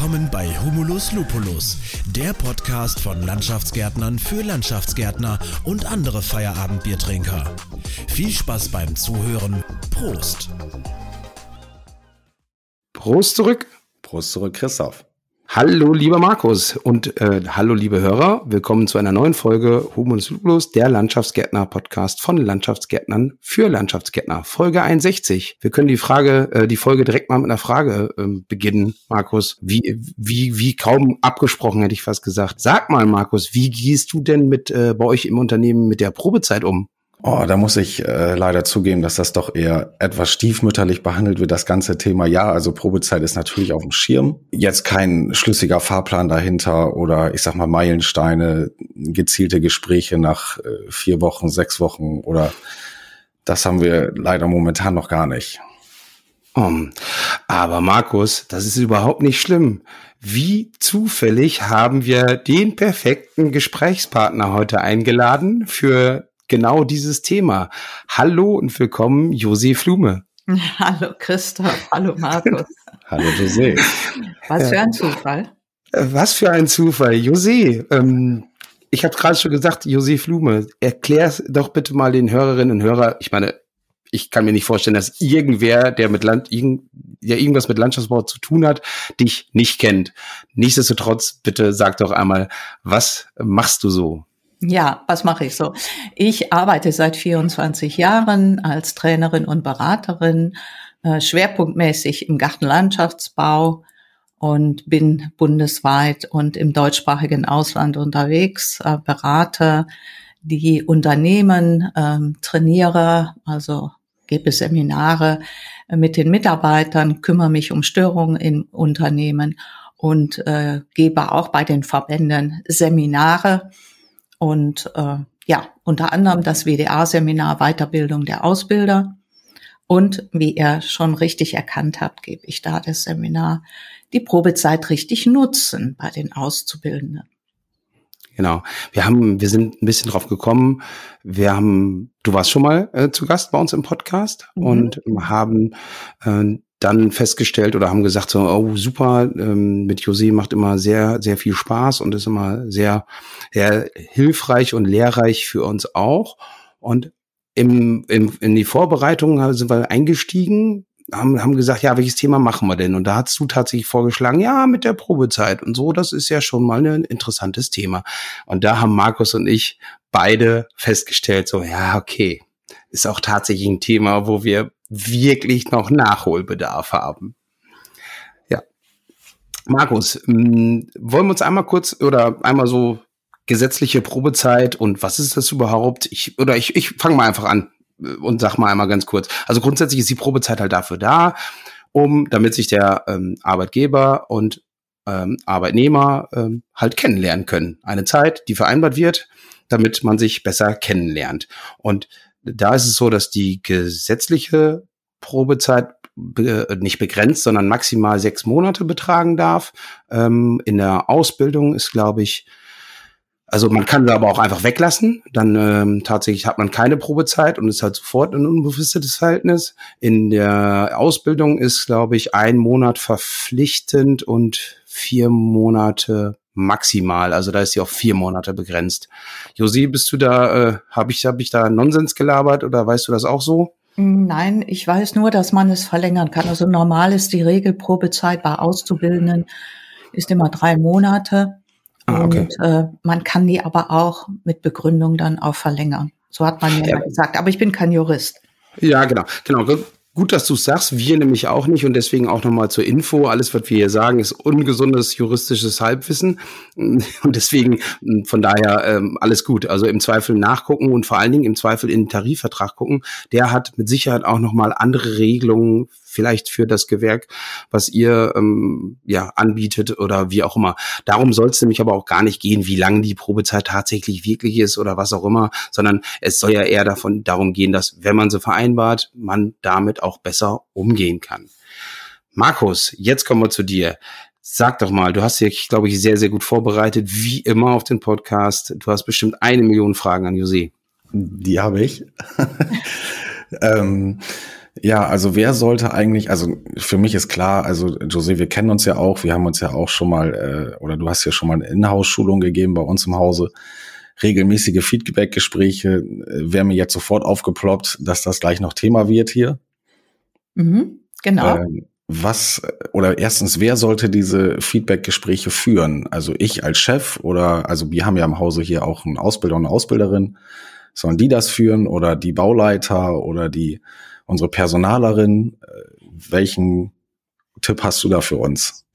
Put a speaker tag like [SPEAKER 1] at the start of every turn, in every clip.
[SPEAKER 1] Willkommen bei Humulus Lupulus, der Podcast von Landschaftsgärtnern für Landschaftsgärtner und andere Feierabendbiertrinker. Viel Spaß beim Zuhören. Prost.
[SPEAKER 2] Prost zurück.
[SPEAKER 3] Prost zurück, Christoph.
[SPEAKER 2] Hallo, lieber Markus und äh, hallo, liebe Hörer. Willkommen zu einer neuen Folge Humus Lupulus, der Landschaftsgärtner-Podcast von Landschaftsgärtnern für Landschaftsgärtner. Folge 61. Wir können die Frage, äh, die Folge direkt mal mit einer Frage äh, beginnen, Markus. Wie, wie, wie kaum abgesprochen, hätte ich fast gesagt. Sag mal, Markus, wie gehst du denn mit äh, bei euch im Unternehmen mit der Probezeit um?
[SPEAKER 3] Oh, da muss ich äh, leider zugeben, dass das doch eher etwas stiefmütterlich behandelt wird, das ganze Thema. Ja, also Probezeit ist natürlich auf dem Schirm. Jetzt kein schlüssiger Fahrplan dahinter oder ich sag mal Meilensteine, gezielte Gespräche nach äh, vier Wochen, sechs Wochen oder das haben wir leider momentan noch gar nicht.
[SPEAKER 2] Um, aber Markus, das ist überhaupt nicht schlimm. Wie zufällig haben wir den perfekten Gesprächspartner heute eingeladen für genau dieses Thema. Hallo und willkommen, José Flume.
[SPEAKER 4] Hallo Christoph, hallo Markus.
[SPEAKER 3] hallo José.
[SPEAKER 4] Was für ein Zufall.
[SPEAKER 2] Äh, was für ein Zufall. José, ähm, ich habe gerade schon gesagt, José Flume, erklär doch bitte mal den Hörerinnen und Hörern, ich meine, ich kann mir nicht vorstellen, dass irgendwer, der mit Land, irgend, der irgendwas mit Landschaftsbau zu tun hat, dich nicht kennt. Nichtsdestotrotz, bitte sag doch einmal, was machst du so?
[SPEAKER 4] Ja, was mache ich so? Ich arbeite seit 24 Jahren als Trainerin und Beraterin, äh, schwerpunktmäßig im Gartenlandschaftsbau und bin bundesweit und im deutschsprachigen Ausland unterwegs, äh, berate die Unternehmen, ähm, trainiere, also gebe Seminare mit den Mitarbeitern, kümmere mich um Störungen im Unternehmen und äh, gebe auch bei den Verbänden Seminare und äh, ja, unter anderem das WDA-Seminar Weiterbildung der Ausbilder. Und wie ihr schon richtig erkannt habt, gebe ich da das Seminar die Probezeit richtig nutzen bei den Auszubildenden.
[SPEAKER 2] Genau. Wir haben, wir sind ein bisschen drauf gekommen. Wir haben, du warst schon mal äh, zu Gast bei uns im Podcast mhm. und haben äh, dann festgestellt oder haben gesagt so, oh super, ähm, mit José macht immer sehr, sehr viel Spaß und ist immer sehr, sehr hilfreich und lehrreich für uns auch. Und im, im, in die Vorbereitung sind wir eingestiegen, haben, haben gesagt, ja, welches Thema machen wir denn? Und da hast du tatsächlich vorgeschlagen, ja, mit der Probezeit und so, das ist ja schon mal ein interessantes Thema. Und da haben Markus und ich beide festgestellt, so, ja, okay, ist auch tatsächlich ein Thema, wo wir wirklich noch Nachholbedarf haben. Ja. Markus, mm, wollen wir uns einmal kurz oder einmal so gesetzliche Probezeit und was ist das überhaupt? Ich, oder ich, ich fange mal einfach an äh, und sag mal einmal ganz kurz. Also grundsätzlich ist die Probezeit halt dafür da, um, damit sich der ähm, Arbeitgeber und ähm, Arbeitnehmer ähm, halt kennenlernen können. Eine Zeit, die vereinbart wird, damit man sich besser kennenlernt. Und da ist es so, dass die gesetzliche Probezeit be nicht begrenzt, sondern maximal sechs Monate betragen darf. Ähm, in der Ausbildung ist, glaube ich, also man kann sie aber auch einfach weglassen. Dann ähm, tatsächlich hat man keine Probezeit und ist halt sofort ein unbefristetes Verhältnis. In der Ausbildung ist, glaube ich, ein Monat verpflichtend und vier Monate maximal. Also da ist sie auf vier Monate begrenzt. Josi, bist du da, äh, habe ich, hab ich da Nonsens gelabert oder weißt du das auch so?
[SPEAKER 4] Nein, ich weiß nur, dass man es verlängern kann. Also normal ist die Regelprobezeit bei Auszubildenden ist immer drei Monate. Ah, okay. Und äh, man kann die aber auch mit Begründung dann auch verlängern. So hat man mir ja gesagt. Aber ich bin kein Jurist.
[SPEAKER 2] Ja, genau. Genau. Gut, dass du sagst, wir nämlich auch nicht und deswegen auch nochmal zur Info. Alles, was wir hier sagen, ist ungesundes juristisches Halbwissen und deswegen von daher ähm, alles gut. Also im Zweifel nachgucken und vor allen Dingen im Zweifel in den Tarifvertrag gucken. Der hat mit Sicherheit auch nochmal andere Regelungen vielleicht für das Gewerk, was ihr ähm, ja anbietet oder wie auch immer. Darum soll es nämlich aber auch gar nicht gehen, wie lange die Probezeit tatsächlich wirklich ist oder was auch immer, sondern es soll ja eher davon darum gehen, dass wenn man sie vereinbart, man damit auch besser umgehen kann. Markus, jetzt kommen wir zu dir. Sag doch mal, du hast dich, glaube ich, sehr, sehr gut vorbereitet, wie immer auf den Podcast. Du hast bestimmt eine Million Fragen an Jose.
[SPEAKER 3] Die habe ich. ähm, Ja, also wer sollte eigentlich, also für mich ist klar, also José, wir kennen uns ja auch, wir haben uns ja auch schon mal, äh, oder du hast ja schon mal eine Inhouse-Schulung gegeben bei uns im Hause, regelmäßige Feedback-Gespräche, äh, wäre mir jetzt sofort aufgeploppt, dass das gleich noch Thema wird hier.
[SPEAKER 4] Mhm, genau. Ähm,
[SPEAKER 3] was, oder erstens, wer sollte diese Feedback-Gespräche führen? Also ich als Chef oder, also wir haben ja im Hause hier auch einen Ausbilder und eine Ausbilderin. Sollen die das führen oder die Bauleiter oder die unsere Personalerin. Äh, welchen Tipp hast du da für uns?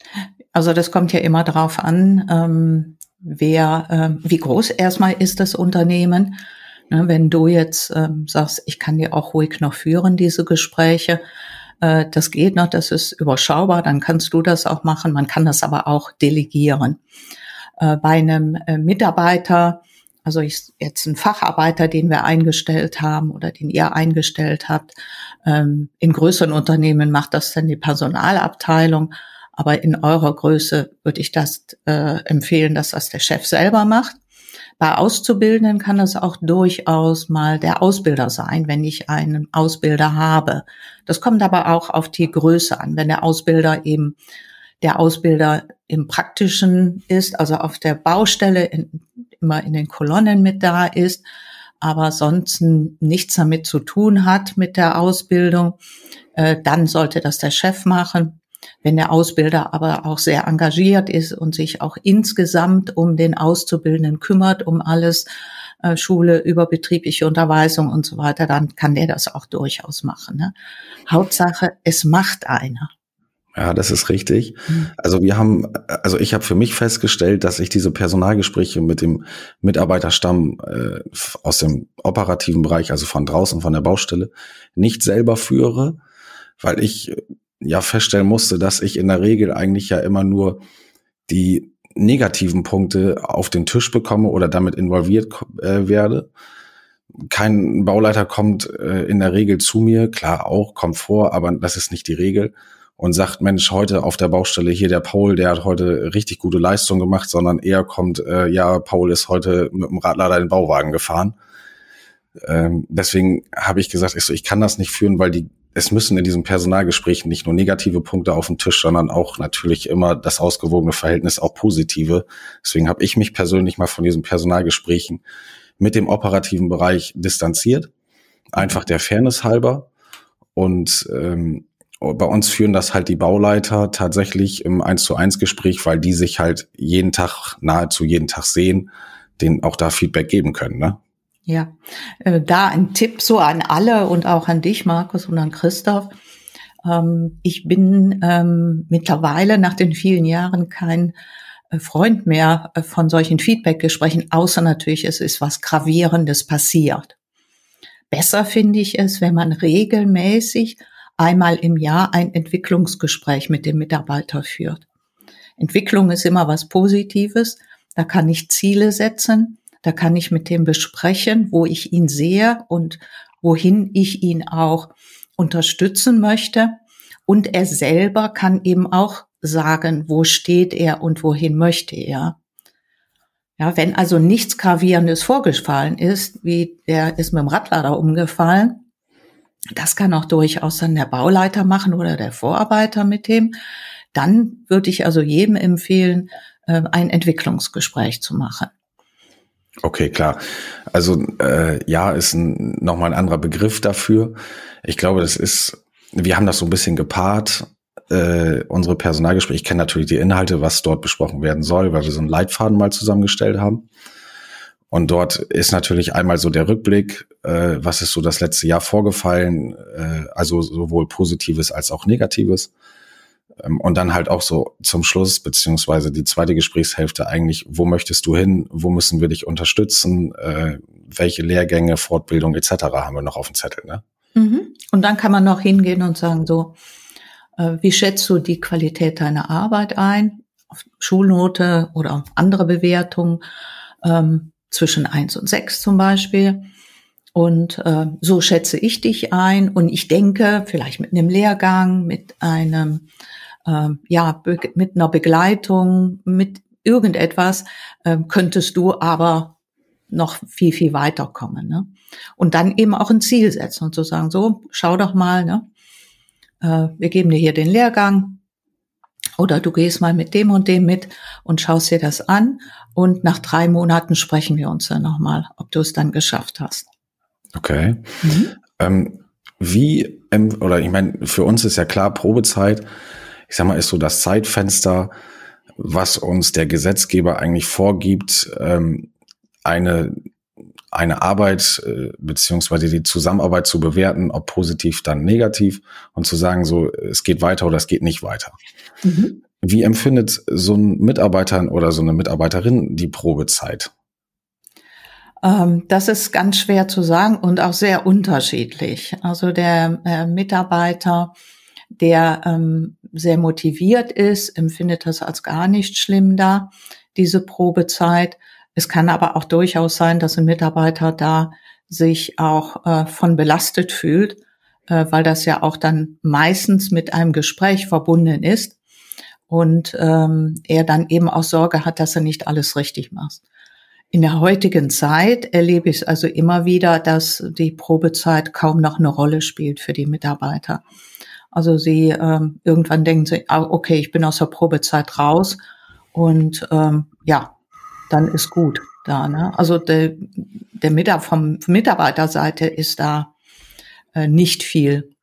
[SPEAKER 4] Also das kommt ja immer darauf an, ähm, wer, äh, wie groß erstmal ist das Unternehmen. Ne, wenn du jetzt ähm, sagst, ich kann die auch ruhig noch führen, diese Gespräche, äh, das geht noch, das ist überschaubar, dann kannst du das auch machen. Man kann das aber auch delegieren. Äh, bei einem äh, Mitarbeiter, also ich, jetzt ein Facharbeiter, den wir eingestellt haben oder den ihr eingestellt habt, ähm, in größeren Unternehmen macht das dann die Personalabteilung. Aber in eurer Größe würde ich das äh, empfehlen, dass das der Chef selber macht. Bei Auszubildenden kann das auch durchaus mal der Ausbilder sein, wenn ich einen Ausbilder habe. Das kommt aber auch auf die Größe an. Wenn der Ausbilder eben der Ausbilder im Praktischen ist, also auf der Baustelle in, immer in den Kolonnen mit da ist, aber sonst nichts damit zu tun hat mit der Ausbildung, äh, dann sollte das der Chef machen. Wenn der Ausbilder aber auch sehr engagiert ist und sich auch insgesamt um den Auszubildenden kümmert, um alles, äh, Schule, überbetriebliche Unterweisung und so weiter, dann kann der das auch durchaus machen. Ne? Hauptsache, es macht einer.
[SPEAKER 3] Ja, das ist richtig. Mhm. Also wir haben, also ich habe für mich festgestellt, dass ich diese Personalgespräche mit dem Mitarbeiterstamm äh, aus dem operativen Bereich, also von draußen, von der Baustelle, nicht selber führe, weil ich äh, ja feststellen musste, dass ich in der Regel eigentlich ja immer nur die negativen Punkte auf den Tisch bekomme oder damit involviert äh, werde. Kein Bauleiter kommt äh, in der Regel zu mir, klar auch, kommt vor, aber das ist nicht die Regel und sagt, Mensch, heute auf der Baustelle hier der Paul, der hat heute richtig gute Leistung gemacht, sondern eher kommt, äh, ja, Paul ist heute mit dem Radlader den Bauwagen gefahren. Ähm, deswegen habe ich gesagt, ich, so, ich kann das nicht führen, weil die, es müssen in diesen Personalgesprächen nicht nur negative Punkte auf den Tisch, sondern auch natürlich immer das ausgewogene Verhältnis, auch positive. Deswegen habe ich mich persönlich mal von diesen Personalgesprächen mit dem operativen Bereich distanziert, einfach der Fairness halber. Und ähm, bei uns führen das halt die Bauleiter tatsächlich im 1 zu 1 Gespräch, weil die sich halt jeden Tag, nahezu jeden Tag sehen, den auch da Feedback geben können, ne?
[SPEAKER 4] Ja, äh, da ein Tipp so an alle und auch an dich, Markus, und an Christoph. Ähm, ich bin ähm, mittlerweile nach den vielen Jahren kein äh, Freund mehr äh, von solchen Feedback-Gesprächen, außer natürlich, es ist was Gravierendes passiert. Besser finde ich es, wenn man regelmäßig einmal im Jahr ein Entwicklungsgespräch mit dem Mitarbeiter führt. Entwicklung ist immer was Positives. Da kann ich Ziele setzen. Da kann ich mit dem besprechen, wo ich ihn sehe und wohin ich ihn auch unterstützen möchte. Und er selber kann eben auch sagen, wo steht er und wohin möchte er. Ja, wenn also nichts Gravierendes vorgefallen ist, wie der ist mit dem Radlader umgefallen, das kann auch durchaus dann der Bauleiter machen oder der Vorarbeiter mit dem. Dann würde ich also jedem empfehlen, äh, ein Entwicklungsgespräch zu machen.
[SPEAKER 3] Okay, klar. Also äh, ja, ist ein, nochmal ein anderer Begriff dafür. Ich glaube, das ist, wir haben das so ein bisschen gepaart. Äh, unsere Personalgespräche, ich kenne natürlich die Inhalte, was dort besprochen werden soll, weil wir so einen Leitfaden mal zusammengestellt haben. Und dort ist natürlich einmal so der Rückblick, äh, was ist so das letzte Jahr vorgefallen, äh, also sowohl Positives als auch Negatives. Ähm, und dann halt auch so zum Schluss, beziehungsweise die zweite Gesprächshälfte eigentlich, wo möchtest du hin, wo müssen wir dich unterstützen, äh, welche Lehrgänge, Fortbildung etc. haben wir noch auf dem Zettel. Ne?
[SPEAKER 4] Mhm. Und dann kann man noch hingehen und sagen, so, äh, wie schätzt du die Qualität deiner Arbeit ein? Auf Schulnote oder andere Bewertungen? Ähm, zwischen eins und sechs zum Beispiel. Und äh, so schätze ich dich ein. Und ich denke, vielleicht mit einem Lehrgang, mit einem, äh, ja, mit einer Begleitung, mit irgendetwas, äh, könntest du aber noch viel, viel weiterkommen. Ne? Und dann eben auch ein Ziel setzen und zu sagen, so, schau doch mal, ne? Äh, wir geben dir hier den Lehrgang oder du gehst mal mit dem und dem mit und schaust dir das an und nach drei Monaten sprechen wir uns dann nochmal, ob du es dann geschafft hast.
[SPEAKER 3] Okay. Mhm. Ähm, wie, oder ich meine, für uns ist ja klar, Probezeit, ich sag mal, ist so das Zeitfenster, was uns der Gesetzgeber eigentlich vorgibt, ähm, eine, eine Arbeit äh, beziehungsweise die Zusammenarbeit zu bewerten, ob positiv, dann negativ und zu sagen, so, es geht weiter oder es geht nicht weiter. Mhm. Wie empfindet so ein Mitarbeiter oder so eine Mitarbeiterin die Probezeit?
[SPEAKER 4] Ähm, das ist ganz schwer zu sagen und auch sehr unterschiedlich. Also der äh, Mitarbeiter, der ähm, sehr motiviert ist, empfindet das als gar nicht schlimm da, diese Probezeit. Es kann aber auch durchaus sein, dass ein Mitarbeiter da sich auch äh, von belastet fühlt, äh, weil das ja auch dann meistens mit einem Gespräch verbunden ist und ähm, er dann eben auch Sorge hat, dass er nicht alles richtig macht. In der heutigen Zeit erlebe ich es also immer wieder, dass die Probezeit kaum noch eine Rolle spielt für die Mitarbeiter. Also sie ähm, irgendwann denken sie, ah, okay, ich bin aus der Probezeit raus und ähm, ja, dann ist gut da. Ne? Also der, der Mitar vom Mitarbeiterseite ist da äh, nicht viel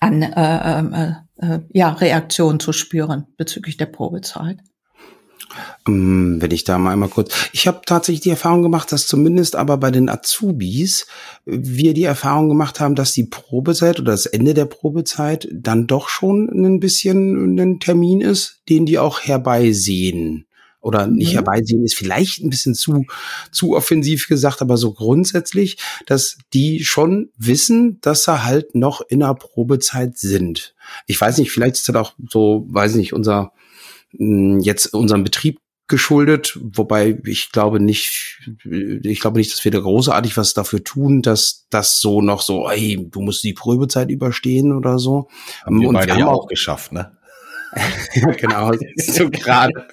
[SPEAKER 4] an äh, äh, äh, ja, Reaktion zu spüren bezüglich der Probezeit.
[SPEAKER 2] Ähm, wenn ich da mal einmal kurz. Ich habe tatsächlich die Erfahrung gemacht, dass zumindest aber bei den Azubis wir die Erfahrung gemacht haben, dass die Probezeit oder das Ende der Probezeit dann doch schon ein bisschen ein Termin ist, den die auch herbeisehen. Oder nicht mhm. herbeisehen ist vielleicht ein bisschen zu, zu offensiv gesagt, aber so grundsätzlich, dass die schon wissen, dass sie halt noch in der Probezeit sind. Ich weiß nicht, vielleicht ist das auch so, weiß nicht, unser, hm, jetzt unserem Betrieb geschuldet, wobei ich glaube nicht, ich glaube nicht, dass wir da großartig was dafür tun, dass das so noch so, ey, du musst die Probezeit überstehen oder so.
[SPEAKER 3] Haben wir und beide wir ja auch geschafft, ne?
[SPEAKER 2] genau, so gerade.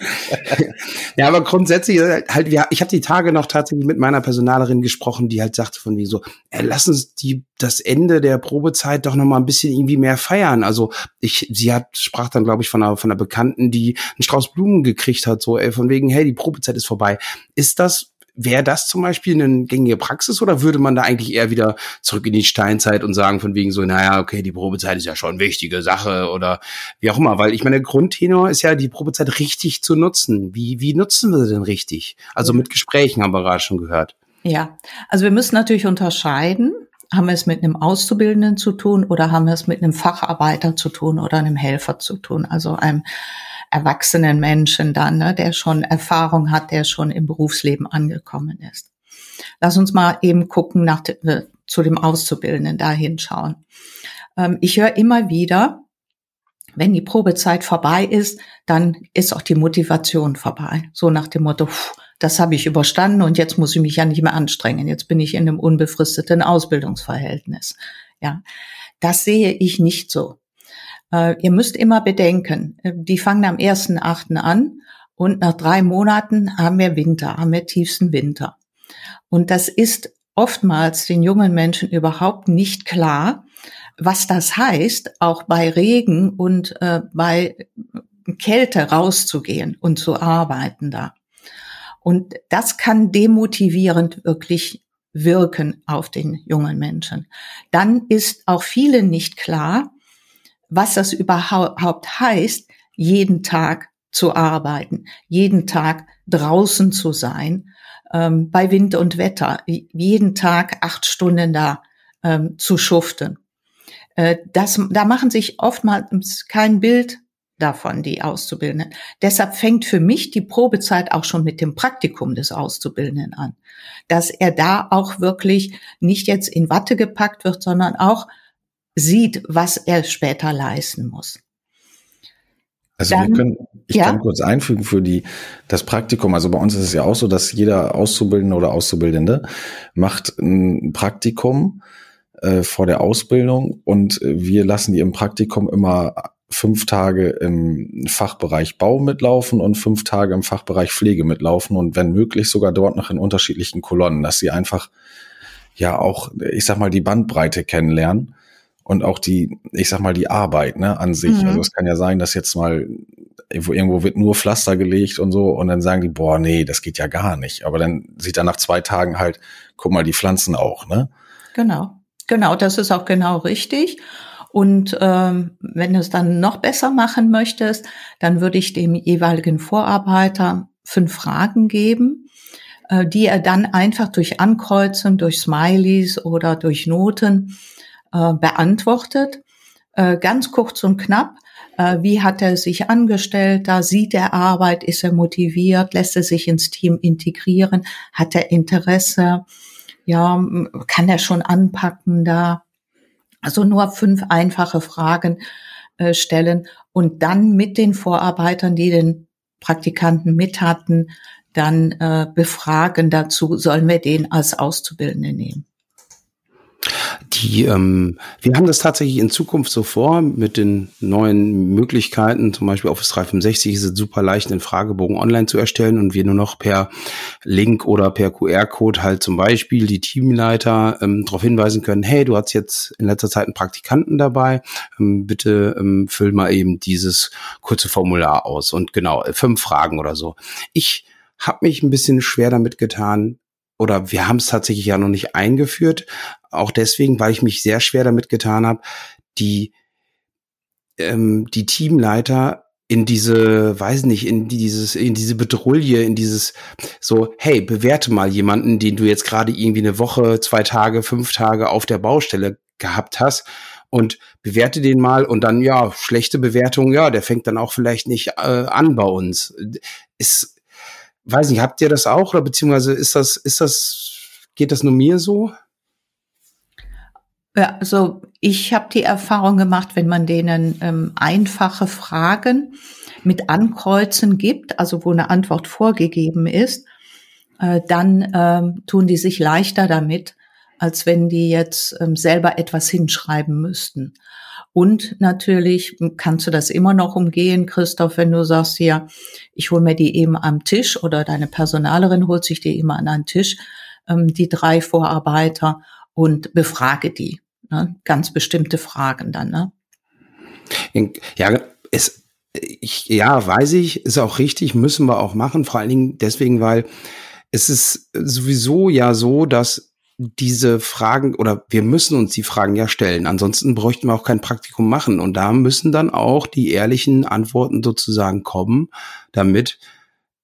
[SPEAKER 2] ja, aber grundsätzlich äh, halt, ja, ich habe die Tage noch tatsächlich mit meiner Personalerin gesprochen, die halt sagte von wie so, äh, lass uns die das Ende der Probezeit doch noch mal ein bisschen irgendwie mehr feiern. Also ich, sie hat sprach dann glaube ich von einer von einer Bekannten, die einen Strauß Blumen gekriegt hat, so ey, von wegen, hey, die Probezeit ist vorbei. Ist das wäre das zum Beispiel eine gängige Praxis oder würde man da eigentlich eher wieder zurück in die Steinzeit und sagen von wegen so, naja, okay, die Probezeit ist ja schon eine wichtige Sache oder wie auch immer, weil ich meine, der Grundtenor ist ja, die Probezeit richtig zu nutzen. Wie, wie nutzen wir sie denn richtig? Also mit Gesprächen haben wir gerade schon gehört.
[SPEAKER 4] Ja, also wir müssen natürlich unterscheiden. Haben wir es mit einem Auszubildenden zu tun oder haben wir es mit einem Facharbeiter zu tun oder einem Helfer zu tun? Also einem erwachsenen Menschen dann, ne, der schon Erfahrung hat, der schon im Berufsleben angekommen ist. Lass uns mal eben gucken nach äh, zu dem Auszubildenden da hinschauen. Ähm, ich höre immer wieder, wenn die Probezeit vorbei ist, dann ist auch die Motivation vorbei. So nach dem Motto, pff, das habe ich überstanden und jetzt muss ich mich ja nicht mehr anstrengen. Jetzt bin ich in einem unbefristeten Ausbildungsverhältnis. Ja, das sehe ich nicht so. Äh, ihr müsst immer bedenken, äh, die fangen am 1.8. an und nach drei Monaten haben wir Winter, haben wir tiefsten Winter. Und das ist oftmals den jungen Menschen überhaupt nicht klar, was das heißt, auch bei Regen und äh, bei Kälte rauszugehen und zu arbeiten da. Und das kann demotivierend wirklich wirken auf den jungen Menschen. Dann ist auch vielen nicht klar, was das überhaupt heißt, jeden Tag zu arbeiten, jeden Tag draußen zu sein, ähm, bei Wind und Wetter, jeden Tag acht Stunden da ähm, zu schuften. Äh, das, da machen sich oftmals kein Bild davon, die Auszubildenden. Deshalb fängt für mich die Probezeit auch schon mit dem Praktikum des Auszubildenden an. Dass er da auch wirklich nicht jetzt in Watte gepackt wird, sondern auch sieht, was er später leisten muss.
[SPEAKER 3] Also Dann, wir können, ich ja? kann kurz einfügen für die, das Praktikum. Also bei uns ist es ja auch so, dass jeder Auszubildende oder Auszubildende macht ein Praktikum äh, vor der Ausbildung und wir lassen die im Praktikum immer fünf Tage im Fachbereich Bau mitlaufen und fünf Tage im Fachbereich Pflege mitlaufen und wenn möglich sogar dort noch in unterschiedlichen Kolonnen, dass sie einfach ja auch, ich sag mal, die Bandbreite kennenlernen und auch die, ich sag mal, die Arbeit ne, an sich. Mhm. Also es kann ja sein, dass jetzt mal irgendwo, irgendwo wird nur Pflaster gelegt und so und dann sagen die, boah, nee, das geht ja gar nicht. Aber dann sieht er nach zwei Tagen halt, guck mal, die Pflanzen auch, ne?
[SPEAKER 4] Genau, genau, das ist auch genau richtig. Und ähm, wenn du es dann noch besser machen möchtest, dann würde ich dem jeweiligen Vorarbeiter fünf Fragen geben, äh, die er dann einfach durch Ankreuzen, durch Smileys oder durch Noten äh, beantwortet. Äh, ganz kurz und knapp. Äh, wie hat er sich angestellt? Da sieht er Arbeit, ist er motiviert, lässt er sich ins Team integrieren, hat er Interesse? Ja, kann er schon anpacken da? Also nur fünf einfache Fragen stellen und dann mit den Vorarbeitern, die den Praktikanten mit hatten, dann befragen dazu, sollen wir den als Auszubildende nehmen.
[SPEAKER 2] Die, ähm, wir haben das tatsächlich in Zukunft so vor mit den neuen Möglichkeiten. Zum Beispiel Office 365 ist es super leicht, den Fragebogen online zu erstellen und wir nur noch per Link oder per QR-Code halt zum Beispiel die Teamleiter ähm, darauf hinweisen können, hey, du hast jetzt in letzter Zeit einen Praktikanten dabei, ähm, bitte ähm, füll mal eben dieses kurze Formular aus und genau, fünf Fragen oder so. Ich habe mich ein bisschen schwer damit getan, oder wir haben es tatsächlich ja noch nicht eingeführt, auch deswegen, weil ich mich sehr schwer damit getan habe, die ähm, die Teamleiter in diese, weiß nicht, in dieses, in diese Bedrulle, in dieses so, hey, bewerte mal jemanden, den du jetzt gerade irgendwie eine Woche, zwei Tage, fünf Tage auf der Baustelle gehabt hast und bewerte den mal und dann, ja, schlechte Bewertung, ja, der fängt dann auch vielleicht nicht äh, an bei uns. Ist, weiß nicht, habt ihr das auch oder beziehungsweise ist das, ist das, geht das nur mir so?
[SPEAKER 4] Ja, also ich habe die Erfahrung gemacht, wenn man denen ähm, einfache Fragen mit Ankreuzen gibt, also wo eine Antwort vorgegeben ist, äh, dann ähm, tun die sich leichter damit, als wenn die jetzt ähm, selber etwas hinschreiben müssten. Und natürlich kannst du das immer noch umgehen, Christoph, wenn du sagst, ja, ich hole mir die eben am Tisch oder deine Personalerin holt sich die immer an einen Tisch, ähm, die drei Vorarbeiter und befrage die. Ne? Ganz bestimmte Fragen dann. Ne?
[SPEAKER 2] Ja, es, ich, ja, weiß ich, ist auch richtig, müssen wir auch machen, vor allen Dingen deswegen, weil es ist sowieso ja so, dass diese Fragen oder wir müssen uns die Fragen ja stellen. Ansonsten bräuchten wir auch kein Praktikum machen. Und da müssen dann auch die ehrlichen Antworten sozusagen kommen, damit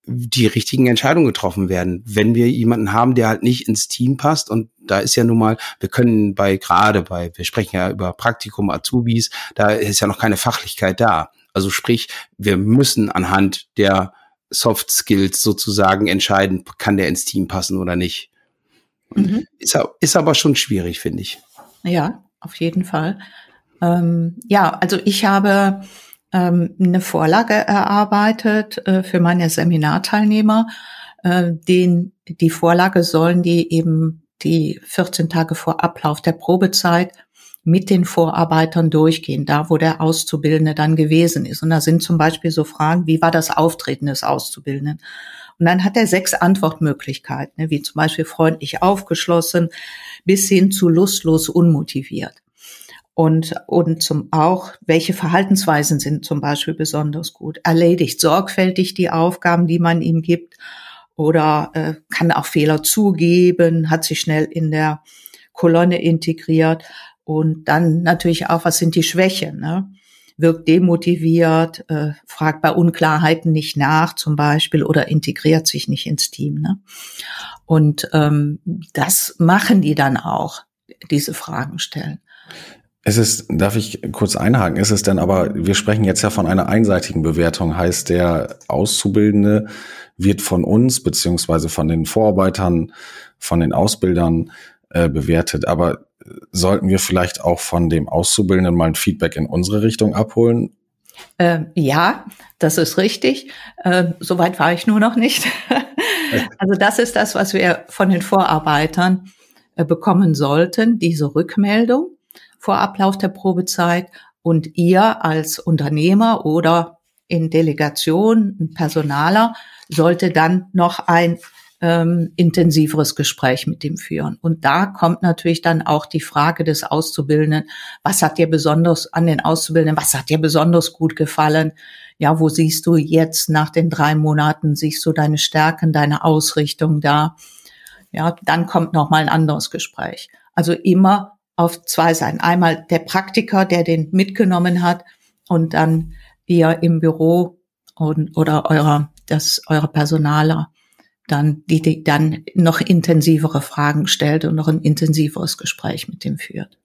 [SPEAKER 2] die richtigen Entscheidungen getroffen werden. Wenn wir jemanden haben, der halt nicht ins Team passt und da ist ja nun mal, wir können bei gerade bei, wir sprechen ja über Praktikum, Azubis, da ist ja noch keine Fachlichkeit da. Also sprich, wir müssen anhand der Soft Skills sozusagen entscheiden, kann der ins Team passen oder nicht. Mhm. Ist, ist aber schon schwierig, finde ich.
[SPEAKER 4] Ja, auf jeden Fall. Ähm, ja, also ich habe ähm, eine Vorlage erarbeitet äh, für meine Seminarteilnehmer. Äh, den, die Vorlage sollen die eben die 14 Tage vor Ablauf der Probezeit mit den Vorarbeitern durchgehen, da wo der Auszubildende dann gewesen ist. Und da sind zum Beispiel so Fragen, wie war das Auftreten des Auszubildenden? Und dann hat er sechs Antwortmöglichkeiten, ne, wie zum Beispiel freundlich aufgeschlossen bis hin zu lustlos unmotiviert. Und, und zum auch, welche Verhaltensweisen sind zum Beispiel besonders gut? Erledigt sorgfältig die Aufgaben, die man ihm gibt oder äh, kann auch Fehler zugeben, hat sich schnell in der Kolonne integriert und dann natürlich auch, was sind die Schwächen? Ne? Wirkt demotiviert, äh, fragt bei Unklarheiten nicht nach zum Beispiel oder integriert sich nicht ins Team. Ne? Und ähm, das machen die dann auch, diese Fragen stellen.
[SPEAKER 3] Es ist, darf ich kurz einhaken, ist es denn aber, wir sprechen jetzt ja von einer einseitigen Bewertung, heißt der Auszubildende wird von uns beziehungsweise von den Vorarbeitern, von den Ausbildern äh, bewertet. Aber sollten wir vielleicht auch von dem Auszubildenden mal ein Feedback in unsere Richtung abholen?
[SPEAKER 4] Äh, ja, das ist richtig. Äh, Soweit war ich nur noch nicht. also das ist das, was wir von den Vorarbeitern äh, bekommen sollten, diese Rückmeldung vor Ablauf der Probezeit. Und ihr als Unternehmer oder in Delegation, ein Personaler, sollte dann noch ein ähm, intensiveres Gespräch mit ihm führen. Und da kommt natürlich dann auch die Frage des Auszubildenden, was hat dir besonders an den Auszubildenden, was hat dir besonders gut gefallen? Ja, wo siehst du jetzt nach den drei Monaten, siehst du deine Stärken, deine Ausrichtung da? Ja, dann kommt noch mal ein anderes Gespräch. Also immer auf zwei Seiten. Einmal der Praktiker, der den mitgenommen hat und dann ihr im Büro und, oder eurer, das, eure Personaler dann, die, die dann noch intensivere Fragen stellt und noch ein intensiveres Gespräch mit dem führt.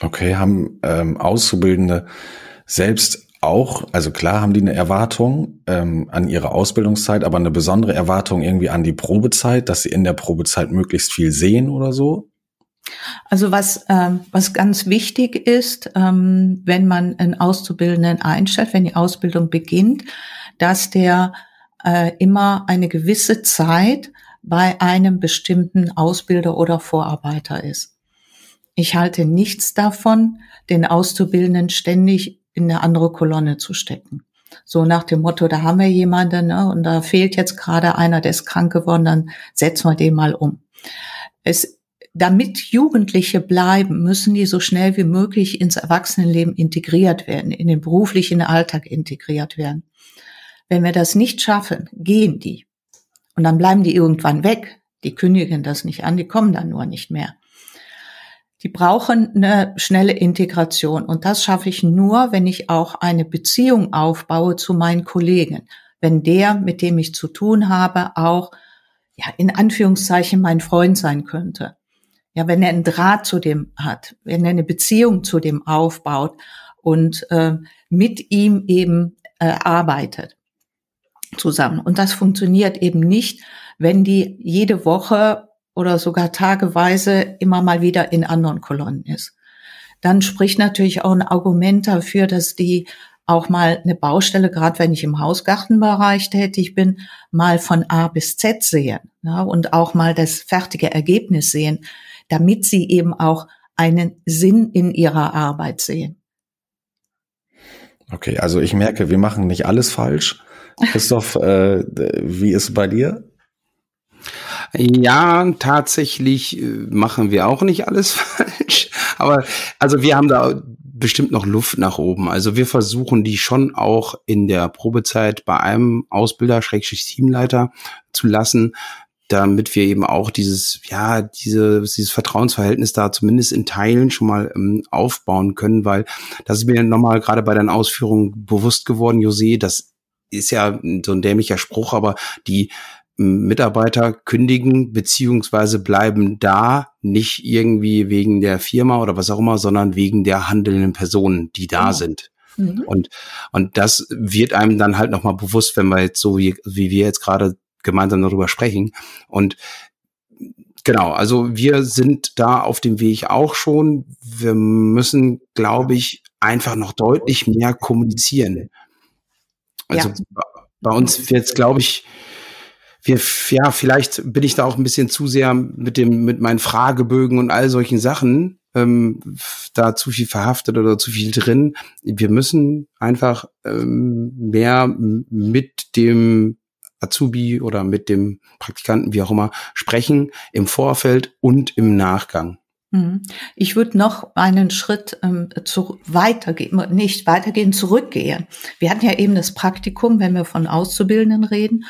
[SPEAKER 3] Okay, haben ähm, Auszubildende selbst auch, also klar haben die eine Erwartung ähm, an ihre Ausbildungszeit, aber eine besondere Erwartung irgendwie an die Probezeit, dass sie in der Probezeit möglichst viel sehen oder so?
[SPEAKER 4] Also was, ähm, was ganz wichtig ist, ähm, wenn man einen Auszubildenden einstellt, wenn die Ausbildung beginnt, dass der äh, immer eine gewisse Zeit bei einem bestimmten Ausbilder oder Vorarbeiter ist. Ich halte nichts davon, den Auszubildenden ständig in eine andere Kolonne zu stecken. So nach dem Motto, da haben wir jemanden ne, und da fehlt jetzt gerade einer, der ist krank geworden, dann setzen wir den mal um. Es, damit Jugendliche bleiben, müssen die so schnell wie möglich ins Erwachsenenleben integriert werden, in den beruflichen Alltag integriert werden. Wenn wir das nicht schaffen, gehen die. Und dann bleiben die irgendwann weg. Die kündigen das nicht an, die kommen dann nur nicht mehr. Die brauchen eine schnelle Integration. Und das schaffe ich nur, wenn ich auch eine Beziehung aufbaue zu meinen Kollegen. Wenn der, mit dem ich zu tun habe, auch, ja, in Anführungszeichen mein Freund sein könnte. Ja, wenn er einen Draht zu dem hat, wenn er eine Beziehung zu dem aufbaut und äh, mit ihm eben äh, arbeitet zusammen. Und das funktioniert eben nicht, wenn die jede Woche oder sogar tageweise immer mal wieder in anderen Kolonnen ist. Dann spricht natürlich auch ein Argument dafür, dass die auch mal eine Baustelle, gerade wenn ich im Hausgartenbereich tätig bin, mal von A bis Z sehen ja, und auch mal das fertige Ergebnis sehen, damit sie eben auch einen Sinn in ihrer Arbeit sehen.
[SPEAKER 3] Okay, also ich merke, wir machen nicht alles falsch. Christoph, äh, wie ist bei dir?
[SPEAKER 2] Ja, tatsächlich äh, machen wir auch nicht alles falsch. Aber also wir haben da bestimmt noch Luft nach oben. Also wir versuchen die schon auch in der Probezeit bei einem Ausbilder, Schrägstrich Teamleiter zu lassen, damit wir eben auch dieses, ja, diese, dieses Vertrauensverhältnis da zumindest in Teilen schon mal ähm, aufbauen können, weil das ist mir nochmal gerade bei deinen Ausführungen bewusst geworden, Jose, das ist ja so ein dämlicher Spruch, aber die Mitarbeiter kündigen beziehungsweise bleiben da nicht irgendwie wegen der Firma oder was auch immer, sondern wegen der handelnden Personen, die da genau. sind. Mhm. Und, und das wird einem dann halt nochmal bewusst, wenn wir jetzt so wie, wie wir jetzt gerade gemeinsam darüber sprechen. Und genau, also wir sind da auf dem Weg auch schon. Wir müssen, glaube ich, einfach noch deutlich mehr kommunizieren. Also ja. bei uns wird glaube ich, wir, ja, vielleicht bin ich da auch ein bisschen zu sehr mit dem, mit meinen Fragebögen und all solchen Sachen ähm, da zu viel verhaftet oder zu viel drin. Wir müssen einfach ähm, mehr mit dem Azubi oder mit dem Praktikanten, wie auch immer, sprechen im Vorfeld und im Nachgang.
[SPEAKER 4] Mhm. Ich würde noch einen Schritt ähm, zu weitergehen, nicht weitergehen, zurückgehen. Wir hatten ja eben das Praktikum, wenn wir von Auszubildenden reden,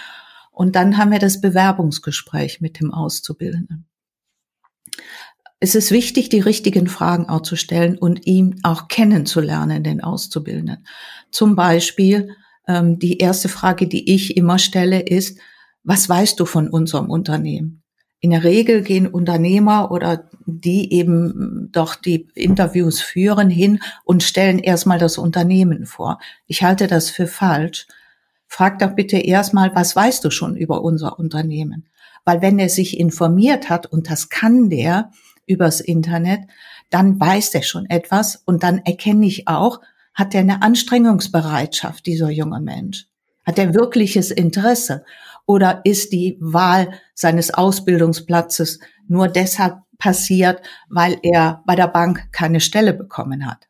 [SPEAKER 4] und dann haben wir das Bewerbungsgespräch mit dem Auszubildenden. Es ist wichtig, die richtigen Fragen auch zu stellen und ihn auch kennenzulernen, den Auszubildenden. Zum Beispiel ähm, die erste Frage, die ich immer stelle, ist: Was weißt du von unserem Unternehmen? In der Regel gehen Unternehmer oder die eben doch die Interviews führen hin und stellen erstmal das Unternehmen vor. Ich halte das für falsch. Frag doch bitte erstmal, was weißt du schon über unser Unternehmen? Weil wenn er sich informiert hat, und das kann der übers Internet, dann weiß er schon etwas und dann erkenne ich auch, hat er eine Anstrengungsbereitschaft, dieser junge Mensch? Hat er wirkliches Interesse? Oder ist die Wahl seines Ausbildungsplatzes nur deshalb passiert, weil er bei der Bank keine Stelle bekommen hat?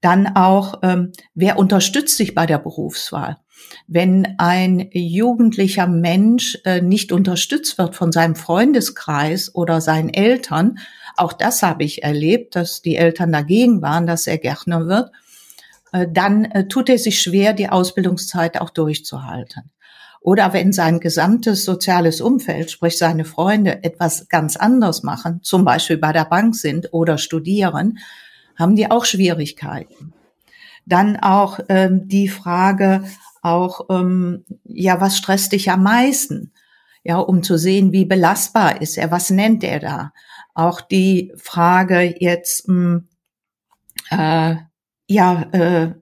[SPEAKER 4] Dann auch, ähm, wer unterstützt sich bei der Berufswahl? Wenn ein jugendlicher Mensch äh, nicht unterstützt wird von seinem Freundeskreis oder seinen Eltern, auch das habe ich erlebt, dass die Eltern dagegen waren, dass er Gärtner wird, äh, dann äh, tut er sich schwer, die Ausbildungszeit auch durchzuhalten. Oder wenn sein gesamtes soziales Umfeld, sprich seine Freunde, etwas ganz anderes machen, zum Beispiel bei der Bank sind oder studieren, haben die auch Schwierigkeiten. Dann auch ähm, die Frage, auch, ähm, ja, was stresst dich am meisten? Ja, um zu sehen, wie belastbar ist er, was nennt er da? Auch die Frage jetzt, mh, hm, äh, ja, äh,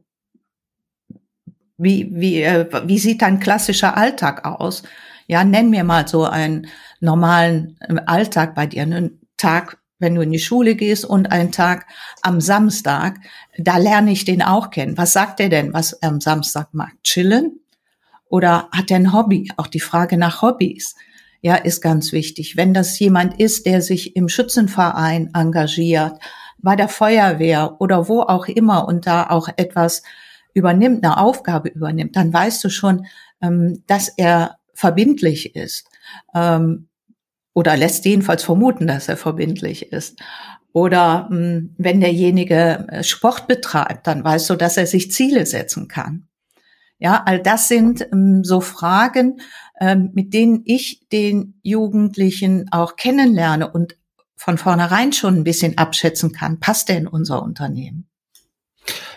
[SPEAKER 4] wie, wie, äh, wie sieht dein klassischer Alltag aus? Ja, nenn mir mal so einen normalen äh, Alltag bei dir, einen Tag, wenn du in die Schule gehst und einen Tag am Samstag. Da lerne ich den auch kennen. Was sagt er denn, was er am Samstag mag? Chillen? Oder hat er ein Hobby? Auch die Frage nach Hobbys. Ja, ist ganz wichtig. Wenn das jemand ist, der sich im Schützenverein engagiert, bei der Feuerwehr oder wo auch immer und da auch etwas übernimmt, eine Aufgabe übernimmt, dann weißt du schon, ähm, dass er verbindlich ist. Ähm, oder lässt jedenfalls vermuten, dass er verbindlich ist. Oder ähm, wenn derjenige äh, Sport betreibt, dann weißt du, dass er sich Ziele setzen kann. Ja, all das sind ähm, so Fragen, ähm, mit denen ich den Jugendlichen auch kennenlerne und von vornherein schon ein bisschen abschätzen kann, passt er in unser Unternehmen?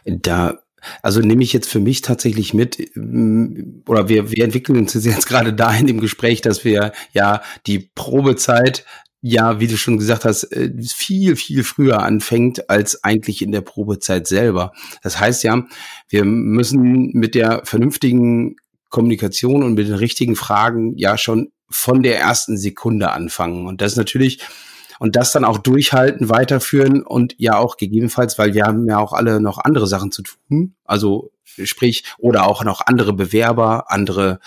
[SPEAKER 2] Da also nehme ich jetzt für mich tatsächlich mit, mm, oder wir, wir entwickeln uns jetzt gerade dahin im Gespräch, dass wir ja die Probezeit ja, wie du schon gesagt hast, äh, viel, viel früher anfängt als eigentlich in der Probezeit selber. Das heißt ja, wir müssen mit der vernünftigen Kommunikation und mit den richtigen Fragen ja schon von der ersten Sekunde anfangen. Und das ist natürlich und das dann auch durchhalten, weiterführen und ja auch gegebenenfalls, weil wir haben ja auch alle noch andere Sachen zu tun, also sprich oder auch noch andere Bewerber, andere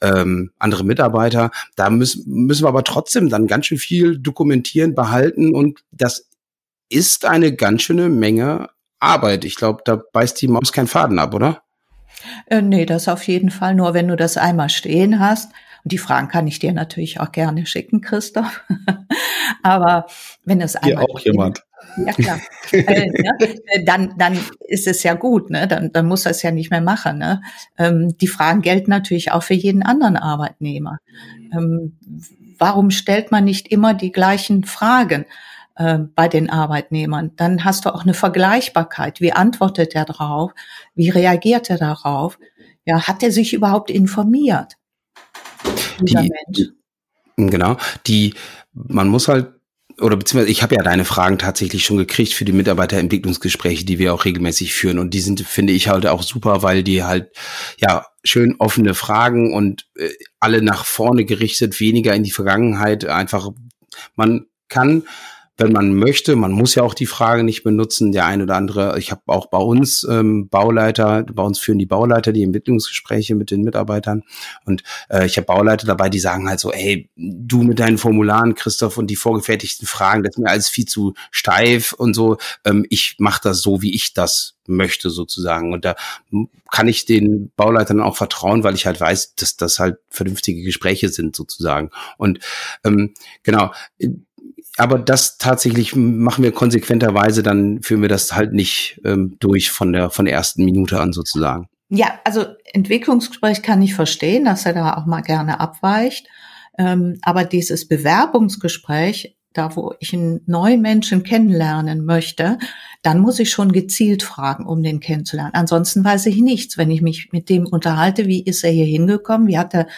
[SPEAKER 2] ähm, andere Mitarbeiter. Da müssen müssen wir aber trotzdem dann ganz schön viel dokumentieren, behalten und das ist eine ganz schöne Menge Arbeit. Ich glaube, da beißt die Maus keinen Faden ab, oder?
[SPEAKER 4] Äh, nee, das auf jeden Fall. Nur wenn du das einmal stehen hast, und die Fragen kann ich dir natürlich auch gerne schicken, Christoph. Aber wenn es
[SPEAKER 3] einmal. Hier auch jemand.
[SPEAKER 4] Ja, klar. äh, ne? dann, dann ist es ja gut, ne? Dann, dann muss er es ja nicht mehr machen. Ne? Ähm, die Fragen gelten natürlich auch für jeden anderen Arbeitnehmer. Ähm, warum stellt man nicht immer die gleichen Fragen äh, bei den Arbeitnehmern? Dann hast du auch eine Vergleichbarkeit. Wie antwortet er darauf? Wie reagiert er darauf? Ja, hat er sich überhaupt informiert?
[SPEAKER 2] Die, Mensch. Genau. Die, man muss halt oder beziehungsweise ich habe ja deine Fragen tatsächlich schon gekriegt für die Mitarbeiterentwicklungsgespräche, die wir auch regelmäßig führen. Und die sind, finde ich, halt auch super, weil die halt ja schön offene Fragen und äh, alle nach vorne gerichtet, weniger in die Vergangenheit. Einfach, man kann wenn man möchte. Man muss ja auch die Frage nicht benutzen. Der eine oder andere, ich habe auch bei uns ähm, Bauleiter, bei uns führen die Bauleiter die Entwicklungsgespräche mit den Mitarbeitern und äh, ich habe Bauleiter dabei, die sagen halt so, hey, du mit deinen Formularen, Christoph, und die vorgefertigten Fragen, das ist mir alles viel zu steif und so. Ähm, ich mache das so, wie ich das möchte sozusagen. Und da kann ich den Bauleitern auch vertrauen, weil ich halt weiß, dass das halt vernünftige Gespräche sind sozusagen. Und ähm, genau, aber das tatsächlich machen wir konsequenterweise, dann führen wir das halt nicht ähm, durch von der, von der ersten Minute an sozusagen.
[SPEAKER 4] Ja, also Entwicklungsgespräch kann ich verstehen, dass er da auch mal gerne abweicht. Ähm, aber dieses Bewerbungsgespräch, da wo ich einen neuen Menschen kennenlernen möchte, dann muss ich schon gezielt fragen, um den kennenzulernen. Ansonsten weiß ich nichts. Wenn ich mich mit dem unterhalte, wie ist er hier hingekommen, wie hat er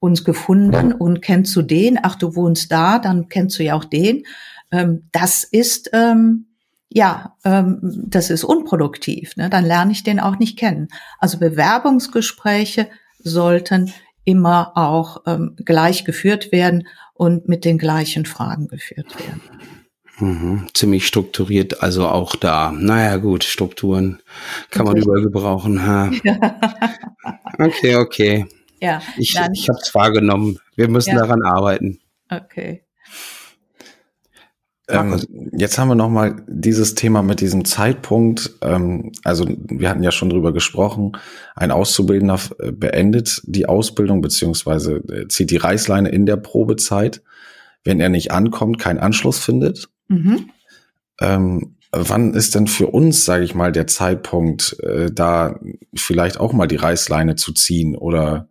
[SPEAKER 4] uns gefunden und kennst du den? Ach, du wohnst da, dann kennst du ja auch den. Ähm, das ist ähm, ja, ähm, das ist unproduktiv. Ne? Dann lerne ich den auch nicht kennen. Also Bewerbungsgespräche sollten immer auch ähm, gleich geführt werden und mit den gleichen Fragen geführt werden.
[SPEAKER 2] Mhm, ziemlich strukturiert, also auch da. Naja, gut, Strukturen kann man überall gebrauchen. Ha. Okay, okay. Ja, ich, ich habe es wahrgenommen. Wir müssen ja. daran arbeiten.
[SPEAKER 4] Okay.
[SPEAKER 3] Ähm, jetzt haben wir noch mal dieses Thema mit diesem Zeitpunkt. Ähm, also wir hatten ja schon drüber gesprochen. Ein Auszubildender äh, beendet die Ausbildung beziehungsweise äh, zieht die Reißleine in der Probezeit, wenn er nicht ankommt, keinen Anschluss findet. Mhm. Ähm, wann ist denn für uns, sage ich mal, der Zeitpunkt, äh, da vielleicht auch mal die Reißleine zu ziehen oder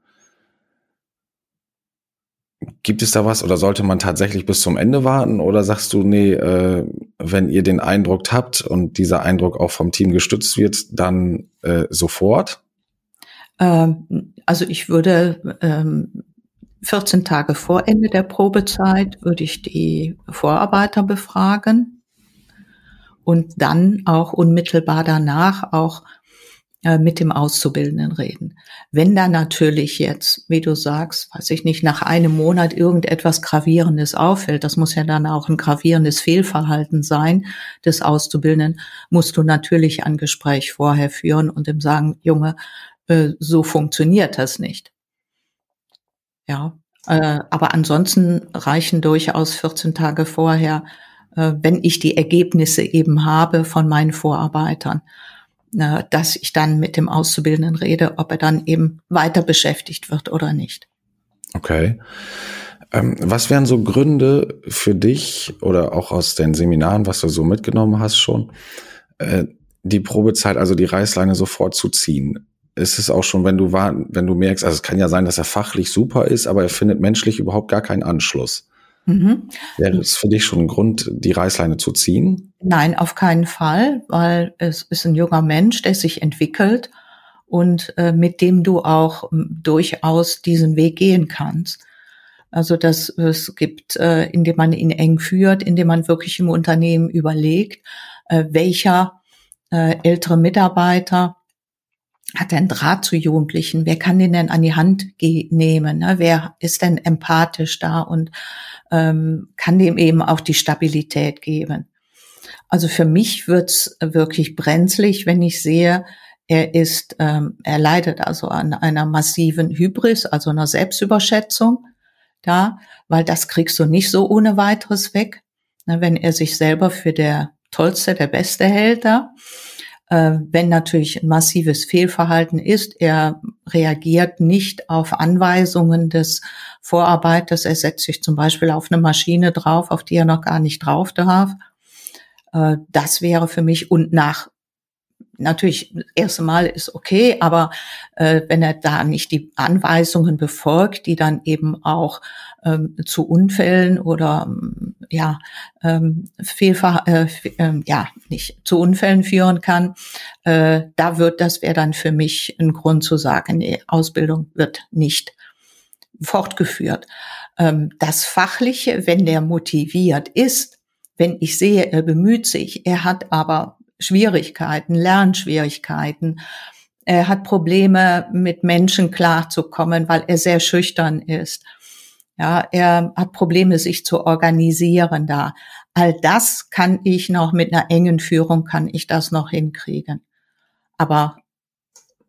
[SPEAKER 3] Gibt es da was oder sollte man tatsächlich bis zum Ende warten oder sagst du, nee, äh, wenn ihr den Eindruck habt und dieser Eindruck auch vom Team gestützt wird, dann äh, sofort?
[SPEAKER 4] Ähm, also ich würde ähm, 14 Tage vor Ende der Probezeit würde ich die Vorarbeiter befragen und dann auch unmittelbar danach auch mit dem Auszubildenden reden. Wenn da natürlich jetzt, wie du sagst, weiß ich nicht, nach einem Monat irgendetwas Gravierendes auffällt, das muss ja dann auch ein gravierendes Fehlverhalten sein des Auszubildenden, musst du natürlich ein Gespräch vorher führen und ihm sagen, Junge, äh, so funktioniert das nicht. Ja, äh, aber ansonsten reichen durchaus 14 Tage vorher, wenn ich die Ergebnisse eben habe von meinen Vorarbeitern dass ich dann mit dem Auszubildenden rede, ob er dann eben weiter beschäftigt wird oder nicht.
[SPEAKER 3] Okay. Ähm, was wären so Gründe für dich oder auch aus den Seminaren, was du so mitgenommen hast schon, äh, die Probezeit, also die Reißleine sofort zu ziehen? Ist es auch schon, wenn du war, wenn du merkst, also es kann ja sein, dass er fachlich super ist, aber er findet menschlich überhaupt gar keinen Anschluss. Mhm. Wäre es für dich schon ein Grund, die Reißleine zu ziehen?
[SPEAKER 4] Nein, auf keinen Fall, weil es ist ein junger Mensch, der sich entwickelt und äh, mit dem du auch ähm, durchaus diesen Weg gehen kannst. Also dass es gibt, äh, indem man ihn eng führt, indem man wirklich im Unternehmen überlegt, äh, welcher äh, ältere Mitarbeiter hat denn Draht zu Jugendlichen? Wer kann den denn an die Hand nehmen? Ne? Wer ist denn empathisch da und ähm, kann dem eben auch die Stabilität geben? Also für mich wird's wirklich brenzlig, wenn ich sehe, er ist, ähm, er leidet also an einer massiven Hybris, also einer Selbstüberschätzung da, weil das kriegst du nicht so ohne weiteres weg, ne, wenn er sich selber für der Tollste, der Beste hält da. Wenn natürlich ein massives Fehlverhalten ist, er reagiert nicht auf Anweisungen des Vorarbeiters, er setzt sich zum Beispiel auf eine Maschine drauf, auf die er noch gar nicht drauf darf. Äh, das wäre für mich und nach natürlich, das erste Mal ist okay, aber äh, wenn er da nicht die Anweisungen befolgt, die dann eben auch ähm, zu Unfällen oder ähm, ja ähm, Fehlver äh, äh, ja nicht zu Unfällen führen kann, äh, da wird das wäre dann für mich ein Grund zu sagen, nee, Ausbildung wird nicht fortgeführt. Ähm, das Fachliche, wenn der motiviert ist, wenn ich sehe, er bemüht sich, er hat aber Schwierigkeiten, Lernschwierigkeiten. Er hat Probleme, mit Menschen klarzukommen, weil er sehr schüchtern ist. Ja, er hat Probleme, sich zu organisieren da. All das kann ich noch mit einer engen Führung kann ich das noch hinkriegen. Aber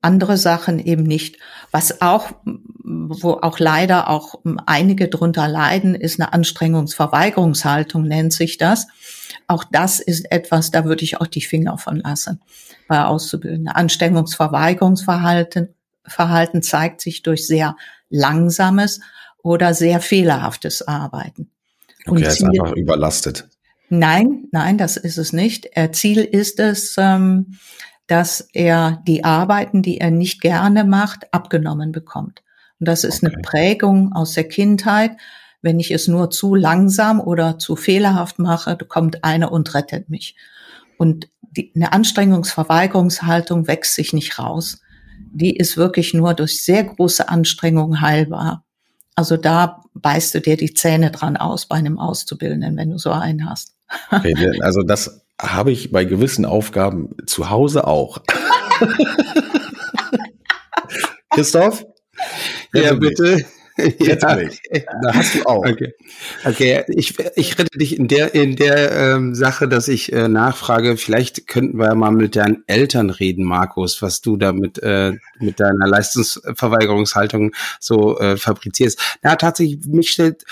[SPEAKER 4] andere Sachen eben nicht. Was auch, wo auch leider auch einige drunter leiden, ist eine Anstrengungsverweigerungshaltung, nennt sich das. Auch das ist etwas, da würde ich auch die Finger von lassen bei Auszubildenden. Anstrengungsverweigerungsverhalten Verhalten zeigt sich durch sehr langsames oder sehr fehlerhaftes Arbeiten.
[SPEAKER 3] Okay, Und er ist einfach überlastet.
[SPEAKER 4] Nein, nein, das ist es nicht. Ziel ist es, ähm, dass er die Arbeiten, die er nicht gerne macht, abgenommen bekommt. Und das ist okay. eine Prägung aus der Kindheit. Wenn ich es nur zu langsam oder zu fehlerhaft mache, kommt einer und rettet mich. Und die, eine Anstrengungsverweigerungshaltung wächst sich nicht raus. Die ist wirklich nur durch sehr große Anstrengung heilbar. Also da beißt du dir die Zähne dran aus bei einem Auszubildenden, wenn du so einen hast.
[SPEAKER 3] Okay, also das habe ich bei gewissen Aufgaben zu Hause auch. Christoph?
[SPEAKER 2] Ja, bitte.
[SPEAKER 3] Jetzt ja. Da hast du auch.
[SPEAKER 2] Okay, okay. Ich, ich rette dich in der, in der ähm, Sache, dass ich äh, nachfrage, vielleicht könnten wir mal mit deinen Eltern reden, Markus, was du da mit, äh, mit deiner Leistungsverweigerungshaltung so äh, fabrizierst. Ja, tatsächlich, mich stellt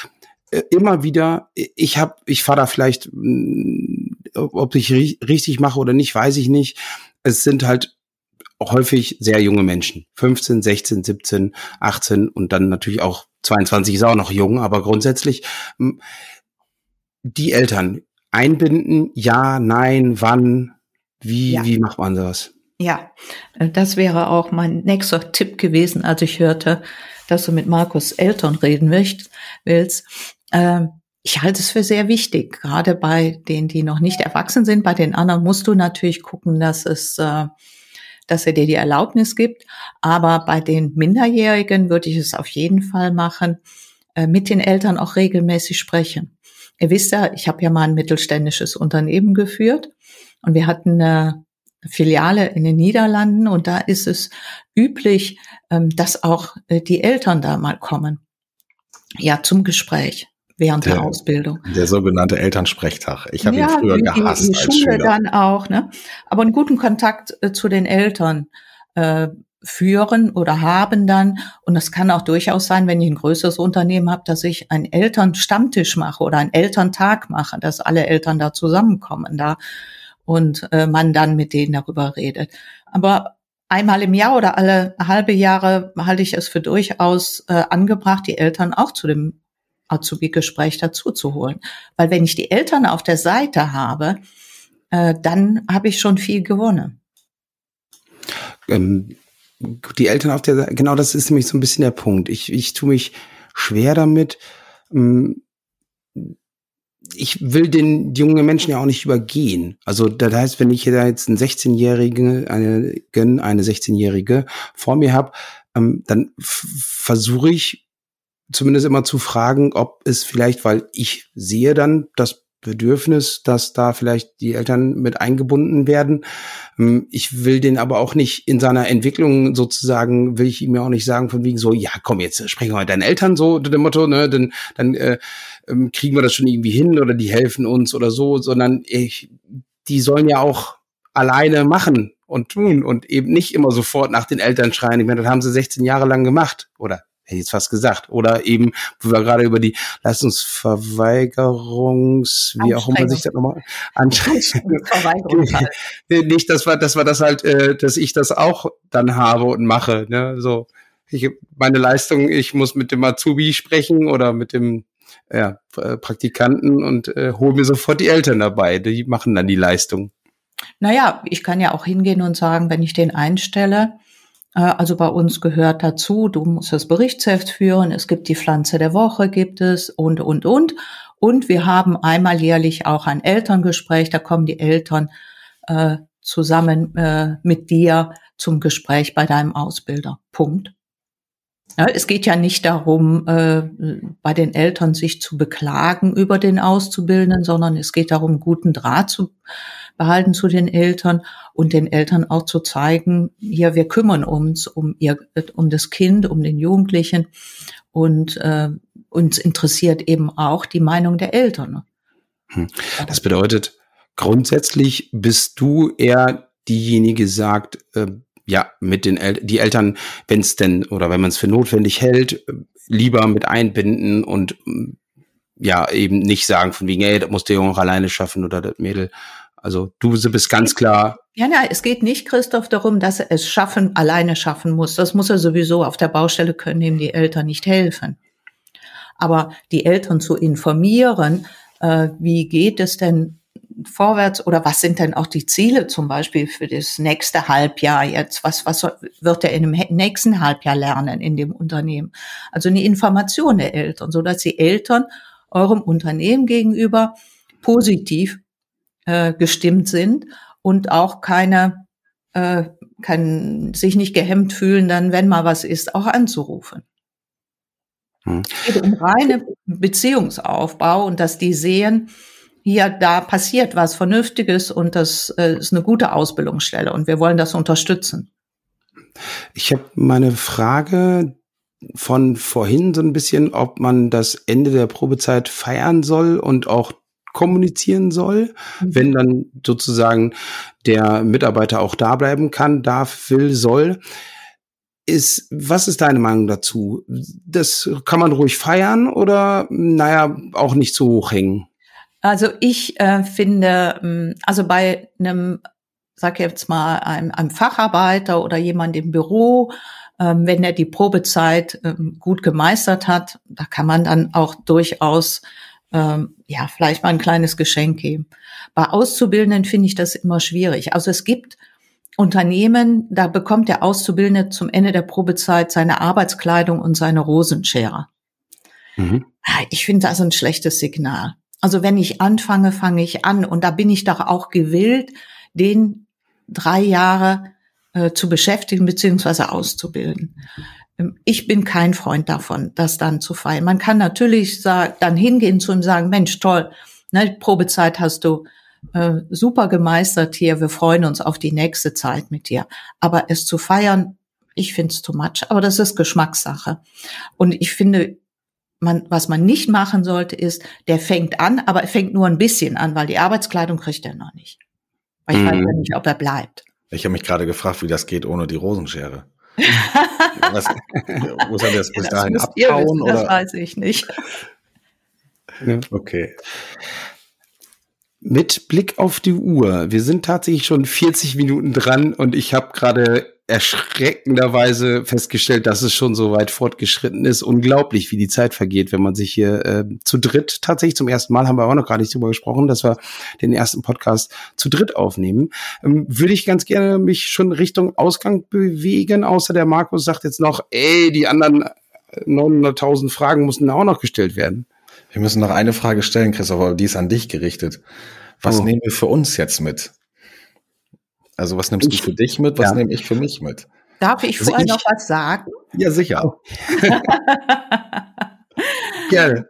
[SPEAKER 2] äh, immer wieder, ich habe, ich fahre da vielleicht, mm, ob ich richtig mache oder nicht, weiß ich nicht. Es sind halt häufig sehr junge Menschen. 15, 16, 17, 18 und dann natürlich auch 22 ist auch noch jung, aber grundsätzlich mm, die Eltern einbinden, ja, nein, wann, wie, ja. wie macht man das?
[SPEAKER 4] Ja, äh, das wäre auch mein nächster Tipp gewesen, als ich hörte, dass du mit Markus Eltern reden willst. Ähm, ich halte es für sehr wichtig, gerade bei denen, die noch nicht erwachsen sind. Bei den anderen musst du natürlich gucken, dass es, äh, dass er dir die Erlaubnis gibt. Aber bei den Minderjährigen würde ich es auf jeden Fall machen, äh, mit den Eltern auch regelmäßig sprechen. Ihr wisst ja, ich habe ja mal ein mittelständisches Unternehmen geführt und wir hatten eine Filiale in den Niederlanden und da ist es üblich, ähm, dass auch äh, die Eltern da mal kommen. Ja, zum Gespräch während der, der Ausbildung.
[SPEAKER 3] Der sogenannte Elternsprechtag. Ich habe ja, ihn früher gehasst die, die als Schule Schüler.
[SPEAKER 4] dann auch, ne? Aber einen guten Kontakt äh, zu den Eltern äh, führen oder haben dann. Und es kann auch durchaus sein, wenn ich ein größeres Unternehmen habe, dass ich einen Elternstammtisch mache oder einen Elterntag mache, dass alle Eltern da zusammenkommen da und äh, man dann mit denen darüber redet. Aber einmal im Jahr oder alle halbe Jahre halte ich es für durchaus äh, angebracht, die Eltern auch zu dem Azubi-Gespräch dazu zu holen. Weil wenn ich die Eltern auf der Seite habe, äh, dann habe ich schon viel gewonnen.
[SPEAKER 2] Ähm, die Eltern auf der Seite, genau das ist nämlich so ein bisschen der Punkt. Ich, ich tue mich schwer damit. Ähm, ich will den jungen Menschen ja auch nicht übergehen. Also das heißt, wenn ich da jetzt einen 16-Jährigen, eine, eine 16-Jährige vor mir habe, ähm, dann versuche ich zumindest immer zu fragen, ob es vielleicht, weil ich sehe dann das Bedürfnis, dass da vielleicht die Eltern mit eingebunden werden. Ähm, ich will den aber auch nicht in seiner Entwicklung sozusagen, will ich ihm ja auch nicht sagen von wegen so, ja komm, jetzt sprechen wir mit deinen Eltern so, dem Motto, ne, dann, dann äh, ähm, kriegen wir das schon irgendwie hin oder die helfen uns oder so, sondern ich, die sollen ja auch alleine machen und tun und eben nicht immer sofort nach den Eltern schreien. Ich meine, das haben sie 16 Jahre lang gemacht oder hätte ich jetzt fast gesagt. Oder eben, wo wir gerade über die Leistungsverweigerungs, wie auch immer sich das nochmal Anstrengung. Nicht, dass wir, dass wir das halt, äh, dass ich das auch dann habe und mache. Ne? So, ich meine Leistung, ich muss mit dem Azubi sprechen oder mit dem ja, Praktikanten und äh, hole mir sofort die Eltern dabei. Die machen dann die Leistung.
[SPEAKER 4] Naja, ich kann ja auch hingehen und sagen, wenn ich den einstelle, äh, also bei uns gehört dazu, du musst das Berichtsheft führen, es gibt die Pflanze der Woche, gibt es und, und, und. Und wir haben einmal jährlich auch ein Elterngespräch, da kommen die Eltern äh, zusammen äh, mit dir zum Gespräch bei deinem Ausbilder. Punkt. Ja, es geht ja nicht darum, äh, bei den Eltern sich zu beklagen über den Auszubildenden, sondern es geht darum, guten Draht zu behalten zu den Eltern und den Eltern auch zu zeigen, hier, wir kümmern uns um ihr, um das Kind, um den Jugendlichen und äh, uns interessiert eben auch die Meinung der Eltern.
[SPEAKER 2] Hm. Das bedeutet, grundsätzlich bist du eher diejenige, sagt, äh, ja, mit den El die Eltern, wenn es denn oder wenn man es für notwendig hält, lieber mit einbinden und ja, eben nicht sagen von wegen, ey, das muss der Junge auch alleine schaffen oder das Mädel. Also du bist ganz klar.
[SPEAKER 4] Ja, ja, es geht nicht, Christoph, darum, dass er es schaffen, alleine schaffen muss. Das muss er sowieso auf der Baustelle können ihm die Eltern nicht helfen. Aber die Eltern zu informieren, äh, wie geht es denn vorwärts oder was sind denn auch die Ziele zum Beispiel für das nächste Halbjahr jetzt? Was, was wird er in dem nächsten Halbjahr lernen in dem Unternehmen? Also eine Information der Eltern, so dass die Eltern eurem Unternehmen gegenüber positiv äh, gestimmt sind und auch keine, äh, kann sich nicht gehemmt fühlen, dann, wenn mal was ist, auch anzurufen. Hm. Es geht um reine Beziehungsaufbau und dass die sehen, hier, da passiert was Vernünftiges und das äh, ist eine gute Ausbildungsstelle und wir wollen das unterstützen.
[SPEAKER 2] Ich habe meine Frage von vorhin so ein bisschen, ob man das Ende der Probezeit feiern soll und auch kommunizieren soll, mhm. wenn dann sozusagen der Mitarbeiter auch da bleiben kann, darf, will, soll. ist, was ist deine Meinung dazu? Das kann man ruhig feiern oder, naja, auch nicht zu hoch hängen?
[SPEAKER 4] Also ich äh, finde, ähm, also bei einem, sag jetzt mal, einem, einem Facharbeiter oder jemand im Büro, ähm, wenn er die Probezeit ähm, gut gemeistert hat, da kann man dann auch durchaus ähm, ja vielleicht mal ein kleines Geschenk geben. Bei Auszubildenden finde ich das immer schwierig. Also es gibt Unternehmen, da bekommt der Auszubildende zum Ende der Probezeit seine Arbeitskleidung und seine Rosenschere. Mhm. Ah, ich finde das ein schlechtes Signal. Also wenn ich anfange, fange ich an. Und da bin ich doch auch gewillt, den drei Jahre äh, zu beschäftigen beziehungsweise auszubilden. Ich bin kein Freund davon, das dann zu feiern. Man kann natürlich sagen, dann hingehen zu ihm sagen, Mensch, toll, ne, Probezeit hast du äh, super gemeistert hier, wir freuen uns auf die nächste Zeit mit dir. Aber es zu feiern, ich finde es too much, aber das ist Geschmackssache. Und ich finde, man, was man nicht machen sollte, ist, der fängt an, aber er fängt nur ein bisschen an, weil die Arbeitskleidung kriegt er noch nicht. Weil ich mhm. weiß ja nicht, ob er bleibt.
[SPEAKER 3] Ich habe mich gerade gefragt, wie das geht ohne die Rosenschere. Was, muss er das bis ja, dahin abhauen?
[SPEAKER 4] Wissen, das weiß ich nicht.
[SPEAKER 3] Okay.
[SPEAKER 2] Mit Blick auf die Uhr. Wir sind tatsächlich schon 40 Minuten dran und ich habe gerade erschreckenderweise festgestellt, dass es schon so weit fortgeschritten ist. Unglaublich, wie die Zeit vergeht, wenn man sich hier äh, zu dritt, tatsächlich zum ersten Mal haben wir auch noch gar nicht drüber gesprochen, dass wir den ersten Podcast zu dritt aufnehmen. Ähm, würde ich ganz gerne mich schon Richtung Ausgang bewegen, außer der Markus sagt jetzt noch, ey, die anderen 900.000 Fragen mussten auch noch gestellt werden.
[SPEAKER 3] Wir müssen noch eine Frage stellen, Christopher, die ist an dich gerichtet. Was oh. nehmen wir für uns jetzt mit? Also was nimmst ich, du für dich mit? Was ja. nehme ich für mich mit?
[SPEAKER 4] Darf ich also vorher ich, noch was sagen?
[SPEAKER 2] Ja, sicher.
[SPEAKER 4] Gerne.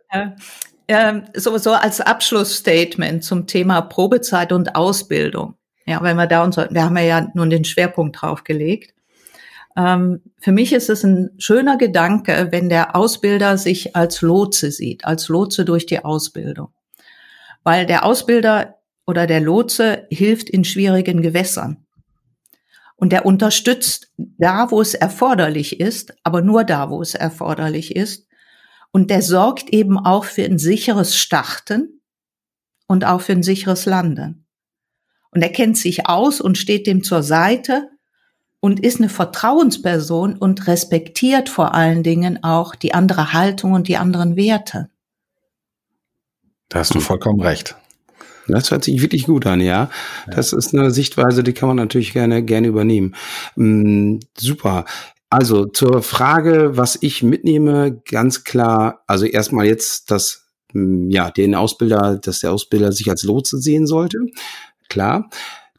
[SPEAKER 4] Ähm, so, so als Abschlussstatement zum Thema Probezeit und Ausbildung. Ja, wenn wir da uns, wir haben ja nun den Schwerpunkt drauf gelegt. Ähm, für mich ist es ein schöner Gedanke, wenn der Ausbilder sich als Lotse sieht, als Lotse durch die Ausbildung. Weil der Ausbilder oder der Lotse hilft in schwierigen Gewässern. Und der unterstützt da, wo es erforderlich ist, aber nur da, wo es erforderlich ist. Und der sorgt eben auch für ein sicheres Starten und auch für ein sicheres Landen. Und er kennt sich aus und steht dem zur Seite und ist eine Vertrauensperson und respektiert vor allen Dingen auch die andere Haltung und die anderen Werte.
[SPEAKER 3] Da hast du vollkommen recht.
[SPEAKER 2] Das hört sich wirklich gut an, ja. Das ist eine Sichtweise, die kann man natürlich gerne, gerne übernehmen. Mhm, super. Also zur Frage, was ich mitnehme, ganz klar, also erstmal jetzt, dass hm, ja, den Ausbilder, dass der Ausbilder sich als Lotse sehen sollte. Klar.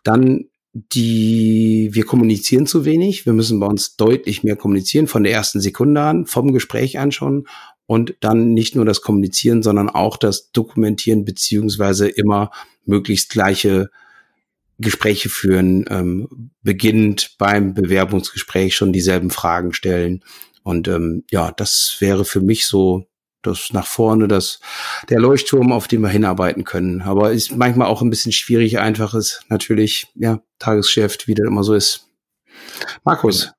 [SPEAKER 2] Dann die, wir kommunizieren zu wenig. Wir müssen bei uns deutlich mehr kommunizieren, von der ersten Sekunde an, vom Gespräch an schon und dann nicht nur das Kommunizieren, sondern auch das Dokumentieren beziehungsweise immer möglichst gleiche Gespräche führen, ähm, beginnend beim Bewerbungsgespräch schon dieselben Fragen stellen. Und ähm, ja, das wäre für mich so das nach vorne, das der Leuchtturm, auf den wir hinarbeiten können. Aber ist manchmal auch ein bisschen schwierig, einfach ist natürlich, ja, Tagesgeschäft, wie das immer so ist. Markus,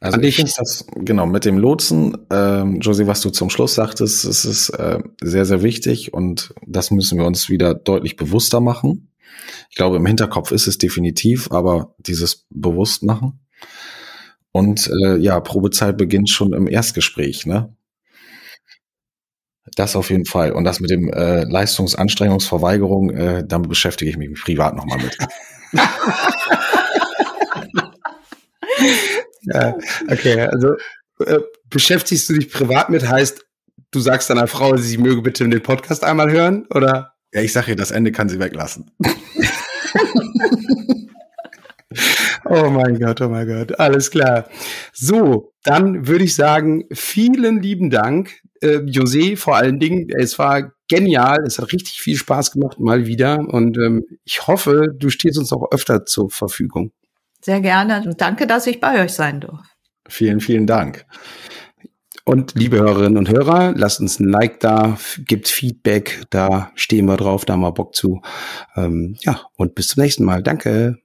[SPEAKER 3] also ich finde das, genau, mit dem Lotsen, ähm, Josie, was du zum Schluss sagtest, ist es äh, sehr, sehr wichtig und das müssen wir uns wieder deutlich bewusster machen. Ich glaube, im Hinterkopf ist es definitiv, aber dieses Bewusstmachen. Und äh, ja, Probezeit beginnt schon im Erstgespräch, ne? Das auf jeden Fall. Und das mit dem äh, Leistungsanstrengungsverweigerung, äh, damit beschäftige ich mich privat nochmal mit.
[SPEAKER 2] Ja, okay, also äh, beschäftigst du dich privat mit, heißt, du sagst deiner Frau, sie möge bitte den Podcast einmal hören, oder?
[SPEAKER 3] Ja, ich sage ihr, das Ende kann sie weglassen.
[SPEAKER 2] oh mein Gott, oh mein Gott, alles klar. So, dann würde ich sagen, vielen lieben Dank, äh, José, vor allen Dingen. Es war genial, es hat richtig viel Spaß gemacht, mal wieder. Und ähm, ich hoffe, du stehst uns auch öfter zur Verfügung.
[SPEAKER 4] Sehr gerne und danke, dass ich bei euch sein durfte.
[SPEAKER 3] Vielen, vielen Dank.
[SPEAKER 2] Und liebe Hörerinnen und Hörer, lasst uns ein Like da, gibt Feedback, da stehen wir drauf, da haben wir Bock zu. Ähm, ja, und bis zum nächsten Mal. Danke.